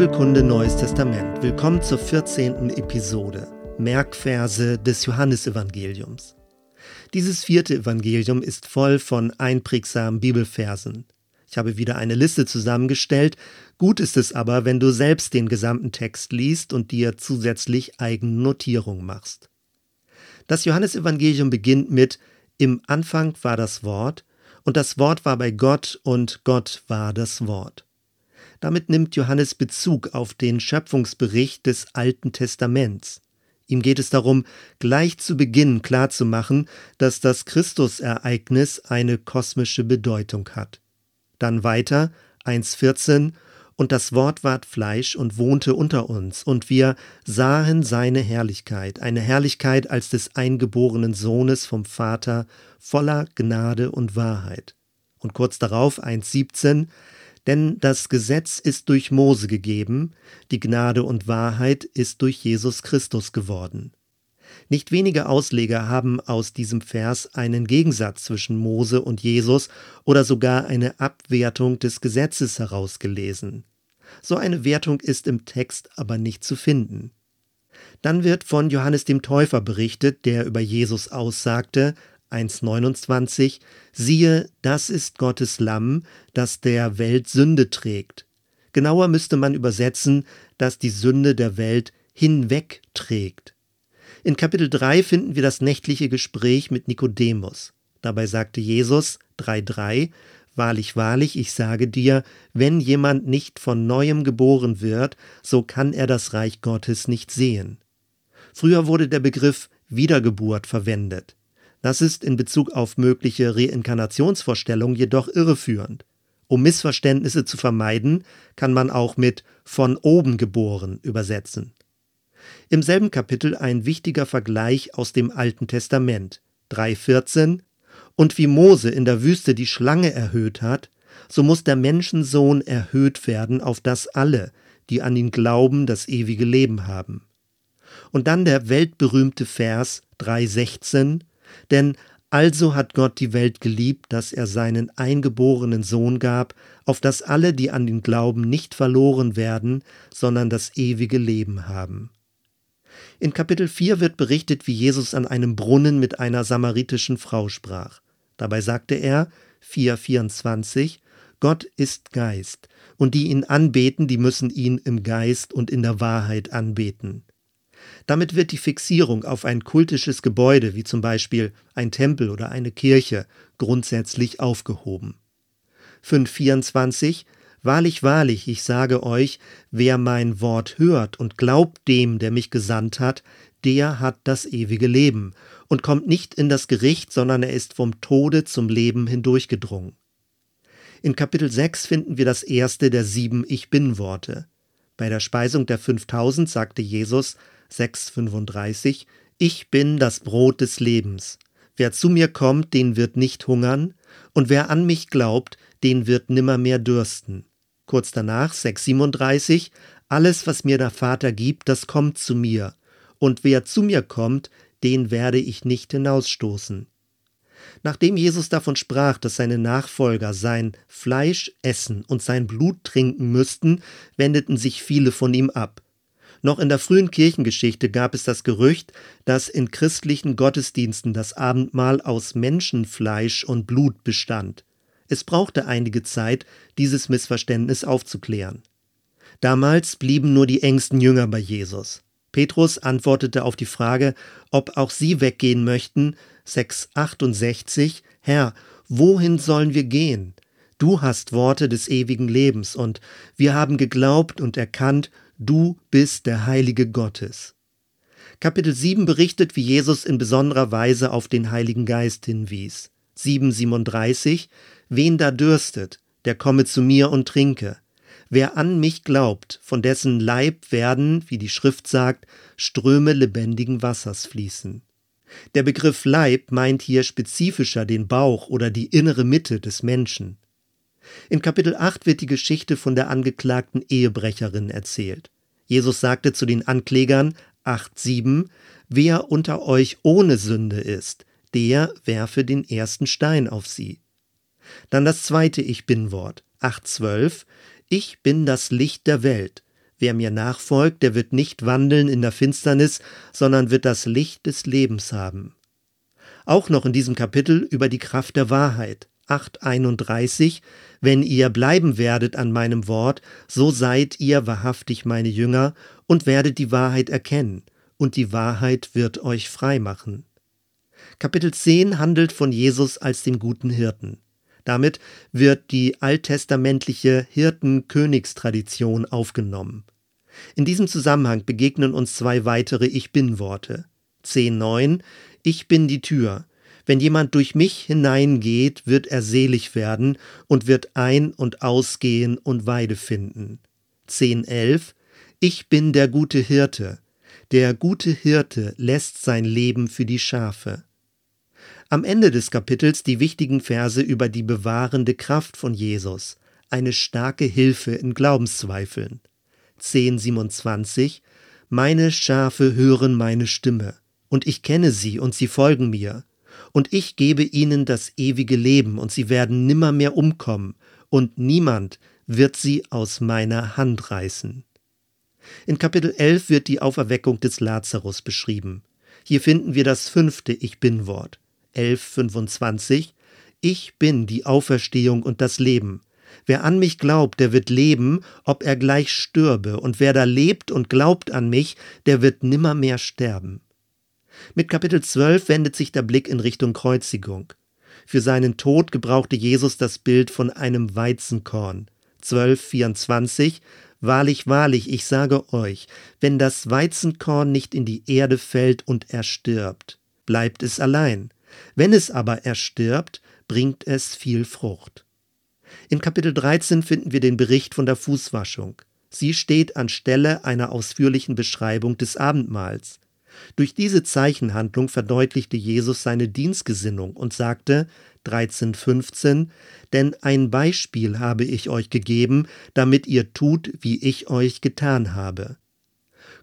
Bibelkunde Neues Testament. Willkommen zur 14. Episode. Merkverse des Johannesevangeliums. Dieses vierte Evangelium ist voll von einprägsamen Bibelversen. Ich habe wieder eine Liste zusammengestellt. Gut ist es aber, wenn du selbst den gesamten Text liest und dir zusätzlich eigene Notierungen machst. Das Johannesevangelium beginnt mit Im Anfang war das Wort, und das Wort war bei Gott, und Gott war das Wort. Damit nimmt Johannes Bezug auf den Schöpfungsbericht des Alten Testaments. Ihm geht es darum, gleich zu Beginn klarzumachen, dass das Christusereignis eine kosmische Bedeutung hat. Dann weiter 1.14 und das Wort ward Fleisch und wohnte unter uns, und wir sahen seine Herrlichkeit, eine Herrlichkeit als des eingeborenen Sohnes vom Vater, voller Gnade und Wahrheit. Und kurz darauf 1.17, denn das Gesetz ist durch Mose gegeben, die Gnade und Wahrheit ist durch Jesus Christus geworden. Nicht wenige Ausleger haben aus diesem Vers einen Gegensatz zwischen Mose und Jesus oder sogar eine Abwertung des Gesetzes herausgelesen. So eine Wertung ist im Text aber nicht zu finden. Dann wird von Johannes dem Täufer berichtet, der über Jesus aussagte, 1.29, siehe, das ist Gottes Lamm, das der Welt Sünde trägt. Genauer müsste man übersetzen, dass die Sünde der Welt hinwegträgt. In Kapitel 3 finden wir das nächtliche Gespräch mit Nikodemus. Dabei sagte Jesus 3.3, Wahrlich, wahrlich, ich sage dir, wenn jemand nicht von neuem geboren wird, so kann er das Reich Gottes nicht sehen. Früher wurde der Begriff Wiedergeburt verwendet. Das ist in Bezug auf mögliche Reinkarnationsvorstellungen jedoch irreführend. Um Missverständnisse zu vermeiden, kann man auch mit von oben geboren übersetzen. Im selben Kapitel ein wichtiger Vergleich aus dem Alten Testament 3.14 Und wie Mose in der Wüste die Schlange erhöht hat, so muss der Menschensohn erhöht werden, auf das alle, die an ihn glauben, das ewige Leben haben. Und dann der weltberühmte Vers 3.16 denn also hat Gott die Welt geliebt, dass er seinen eingeborenen Sohn gab, auf dass alle, die an ihn glauben, nicht verloren werden, sondern das ewige Leben haben. In Kapitel 4 wird berichtet, wie Jesus an einem Brunnen mit einer samaritischen Frau sprach. Dabei sagte er, 4,24, Gott ist Geist, und die ihn anbeten, die müssen ihn im Geist und in der Wahrheit anbeten. Damit wird die Fixierung auf ein kultisches Gebäude, wie zum Beispiel ein Tempel oder eine Kirche, grundsätzlich aufgehoben. 524 Wahrlich, wahrlich, ich sage euch, wer mein Wort hört und glaubt dem, der mich gesandt hat, der hat das ewige Leben und kommt nicht in das Gericht, sondern er ist vom Tode zum Leben hindurchgedrungen. In Kapitel 6 finden wir das erste der sieben Ich bin Worte. Bei der Speisung der 5000 sagte Jesus, 6,35 Ich bin das Brot des Lebens. Wer zu mir kommt, den wird nicht hungern, und wer an mich glaubt, den wird nimmermehr dürsten. Kurz danach 6,37 Alles, was mir der Vater gibt, das kommt zu mir, und wer zu mir kommt, den werde ich nicht hinausstoßen. Nachdem Jesus davon sprach, dass seine Nachfolger sein Fleisch essen und sein Blut trinken müssten, wendeten sich viele von ihm ab. Noch in der frühen Kirchengeschichte gab es das Gerücht, dass in christlichen Gottesdiensten das Abendmahl aus Menschenfleisch und Blut bestand. Es brauchte einige Zeit, dieses Missverständnis aufzuklären. Damals blieben nur die engsten Jünger bei Jesus. Petrus antwortete auf die Frage, ob auch sie weggehen möchten, 668, Herr, wohin sollen wir gehen? Du hast Worte des ewigen Lebens, und wir haben geglaubt und erkannt, Du bist der Heilige Gottes. Kapitel 7 berichtet, wie Jesus in besonderer Weise auf den Heiligen Geist hinwies. 7,37 Wen da dürstet, der komme zu mir und trinke. Wer an mich glaubt, von dessen Leib werden, wie die Schrift sagt, Ströme lebendigen Wassers fließen. Der Begriff Leib meint hier spezifischer den Bauch oder die innere Mitte des Menschen. In Kapitel 8 wird die Geschichte von der angeklagten Ehebrecherin erzählt. Jesus sagte zu den Anklägern 8,7: Wer unter euch ohne Sünde ist, der werfe den ersten Stein auf sie. Dann das zweite Ich Bin-Wort 8,12: Ich bin das Licht der Welt. Wer mir nachfolgt, der wird nicht wandeln in der Finsternis, sondern wird das Licht des Lebens haben. Auch noch in diesem Kapitel über die Kraft der Wahrheit. 8.31 Wenn ihr bleiben werdet an meinem Wort, so seid ihr wahrhaftig meine Jünger und werdet die Wahrheit erkennen, und die Wahrheit wird euch frei machen. Kapitel 10 handelt von Jesus als dem guten Hirten. Damit wird die alttestamentliche Hirten-Königstradition aufgenommen. In diesem Zusammenhang begegnen uns zwei weitere Ich bin-Worte. 10.9 Ich bin die Tür. Wenn jemand durch mich hineingeht, wird er selig werden und wird ein- und ausgehen und Weide finden. 10.11 Ich bin der gute Hirte. Der gute Hirte lässt sein Leben für die Schafe. Am Ende des Kapitels die wichtigen Verse über die bewahrende Kraft von Jesus, eine starke Hilfe in Glaubenszweifeln. 1027 Meine Schafe hören meine Stimme, und ich kenne sie, und sie folgen mir, und ich gebe ihnen das ewige Leben, und sie werden nimmermehr umkommen, und niemand wird sie aus meiner Hand reißen. In Kapitel 11 wird die Auferweckung des Lazarus beschrieben. Hier finden wir das fünfte Ich bin-Wort. 11.25 Ich bin die Auferstehung und das Leben. Wer an mich glaubt, der wird leben, ob er gleich stürbe, und wer da lebt und glaubt an mich, der wird nimmermehr sterben. Mit Kapitel 12 wendet sich der Blick in Richtung Kreuzigung. Für seinen Tod gebrauchte Jesus das Bild von einem Weizenkorn. 12,24 Wahrlich, wahrlich, ich sage euch, wenn das Weizenkorn nicht in die Erde fällt und erstirbt, bleibt es allein. Wenn es aber erstirbt, bringt es viel Frucht. In Kapitel 13 finden wir den Bericht von der Fußwaschung. Sie steht anstelle einer ausführlichen Beschreibung des Abendmahls. Durch diese Zeichenhandlung verdeutlichte Jesus seine Dienstgesinnung und sagte 13,15: Denn ein Beispiel habe ich euch gegeben, damit ihr tut, wie ich euch getan habe.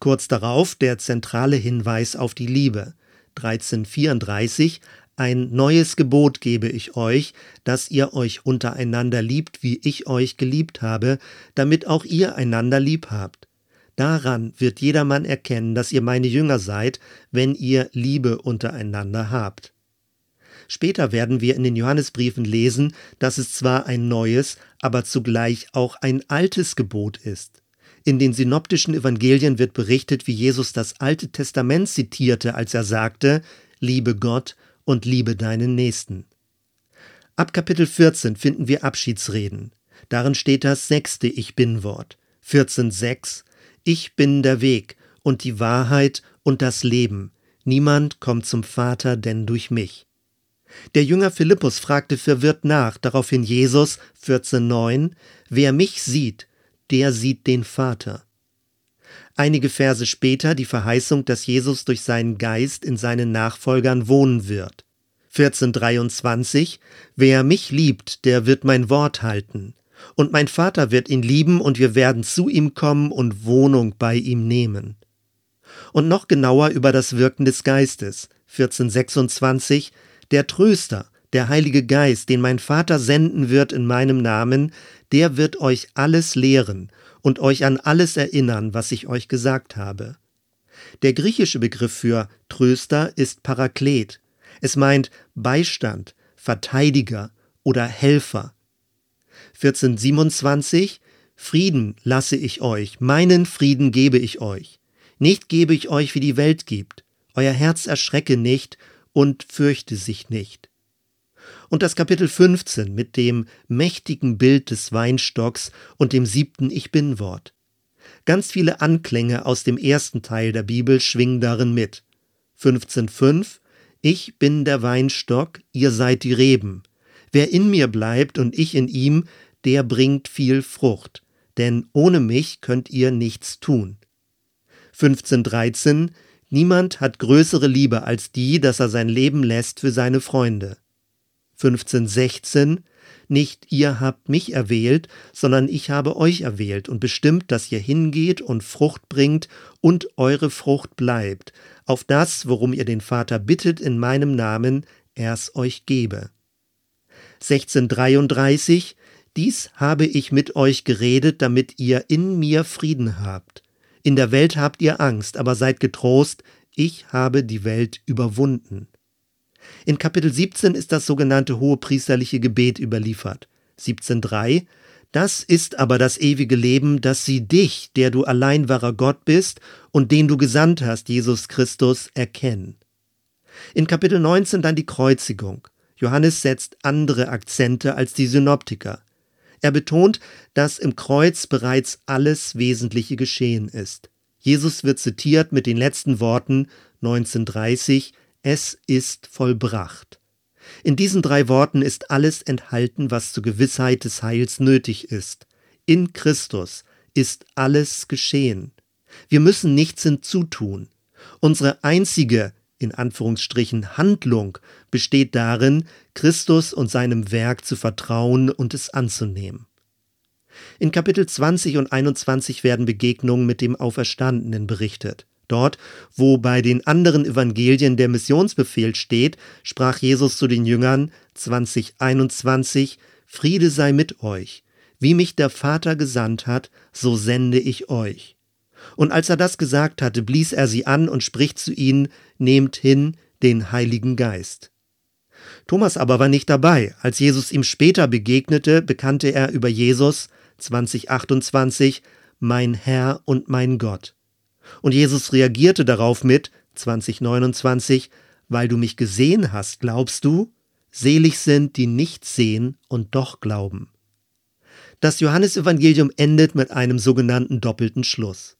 Kurz darauf der zentrale Hinweis auf die Liebe. 1334 Ein neues Gebot gebe ich euch, dass ihr euch untereinander liebt, wie ich euch geliebt habe, damit auch ihr einander lieb habt. Daran wird jedermann erkennen, dass ihr meine Jünger seid, wenn ihr Liebe untereinander habt. Später werden wir in den Johannesbriefen lesen, dass es zwar ein neues, aber zugleich auch ein altes Gebot ist. In den synoptischen Evangelien wird berichtet, wie Jesus das Alte Testament zitierte, als er sagte, Liebe Gott und liebe deinen Nächsten. Ab Kapitel 14 finden wir Abschiedsreden. Darin steht das sechste Ich bin-Wort. 14.6 Ich bin der Weg und die Wahrheit und das Leben. Niemand kommt zum Vater denn durch mich. Der Jünger Philippus fragte verwirrt nach, daraufhin Jesus 14.9 Wer mich sieht, der sieht den Vater. Einige Verse später die Verheißung, dass Jesus durch seinen Geist in seinen Nachfolgern wohnen wird. 1423 Wer mich liebt, der wird mein Wort halten. Und mein Vater wird ihn lieben, und wir werden zu ihm kommen und Wohnung bei ihm nehmen. Und noch genauer über das Wirken des Geistes. 1426 Der Tröster, der Heilige Geist, den mein Vater senden wird in meinem Namen, der wird euch alles lehren und euch an alles erinnern, was ich euch gesagt habe. Der griechische Begriff für Tröster ist Paraklet. Es meint Beistand, Verteidiger oder Helfer. 1427 Frieden lasse ich euch, meinen Frieden gebe ich euch. Nicht gebe ich euch, wie die Welt gibt. Euer Herz erschrecke nicht und fürchte sich nicht. Und das Kapitel 15 mit dem mächtigen Bild des Weinstocks und dem siebten Ich bin Wort. Ganz viele Anklänge aus dem ersten Teil der Bibel schwingen darin mit. 15.5 Ich bin der Weinstock, ihr seid die Reben. Wer in mir bleibt und ich in ihm, der bringt viel Frucht, denn ohne mich könnt ihr nichts tun. 15.13 Niemand hat größere Liebe als die, dass er sein Leben lässt für seine Freunde. 15.16 Nicht ihr habt mich erwählt, sondern ich habe euch erwählt und bestimmt, dass ihr hingeht und Frucht bringt und eure Frucht bleibt, auf das, worum ihr den Vater bittet in meinem Namen, er's euch gebe. 1633 Dies habe ich mit euch geredet, damit ihr in mir Frieden habt. In der Welt habt ihr Angst, aber seid getrost, ich habe die Welt überwunden. In Kapitel 17 ist das sogenannte hohepriesterliche Gebet überliefert. 17.3 Das ist aber das ewige Leben, dass sie dich, der du allein wahrer Gott bist und den du gesandt hast, Jesus Christus, erkennen. In Kapitel 19 dann die Kreuzigung. Johannes setzt andere Akzente als die Synoptiker. Er betont, dass im Kreuz bereits alles Wesentliche geschehen ist. Jesus wird zitiert mit den letzten Worten 1930, es ist vollbracht. In diesen drei Worten ist alles enthalten, was zur Gewissheit des Heils nötig ist. In Christus ist alles geschehen. Wir müssen nichts hinzutun. Unsere einzige, in Anführungsstrichen, Handlung besteht darin, Christus und seinem Werk zu vertrauen und es anzunehmen. In Kapitel 20 und 21 werden Begegnungen mit dem Auferstandenen berichtet. Dort, wo bei den anderen Evangelien der Missionsbefehl steht, sprach Jesus zu den Jüngern 2021, Friede sei mit euch. Wie mich der Vater gesandt hat, so sende ich euch. Und als er das gesagt hatte, blies er sie an und spricht zu ihnen, Nehmt hin den Heiligen Geist. Thomas aber war nicht dabei. Als Jesus ihm später begegnete, bekannte er über Jesus 2028 Mein Herr und mein Gott. Und Jesus reagierte darauf mit 2029 Weil du mich gesehen hast, glaubst du? Selig sind, die nicht sehen und doch glauben. Das Johannesevangelium endet mit einem sogenannten doppelten Schluss.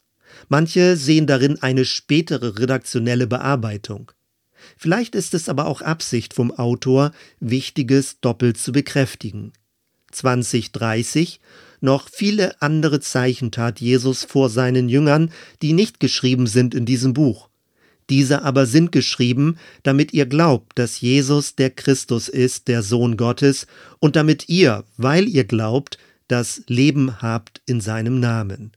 Manche sehen darin eine spätere redaktionelle Bearbeitung. Vielleicht ist es aber auch Absicht vom Autor, Wichtiges doppelt zu bekräftigen. 2030 noch viele andere Zeichen tat Jesus vor seinen Jüngern, die nicht geschrieben sind in diesem Buch. Diese aber sind geschrieben, damit ihr glaubt, dass Jesus der Christus ist, der Sohn Gottes, und damit ihr, weil ihr glaubt, das Leben habt in seinem Namen.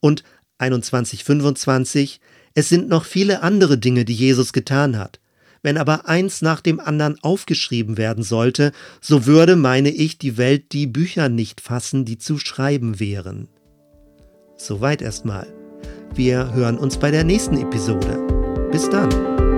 Und 2125, es sind noch viele andere Dinge, die Jesus getan hat. Wenn aber eins nach dem anderen aufgeschrieben werden sollte, so würde, meine ich, die Welt die Bücher nicht fassen, die zu schreiben wären. Soweit erstmal. Wir hören uns bei der nächsten Episode. Bis dann.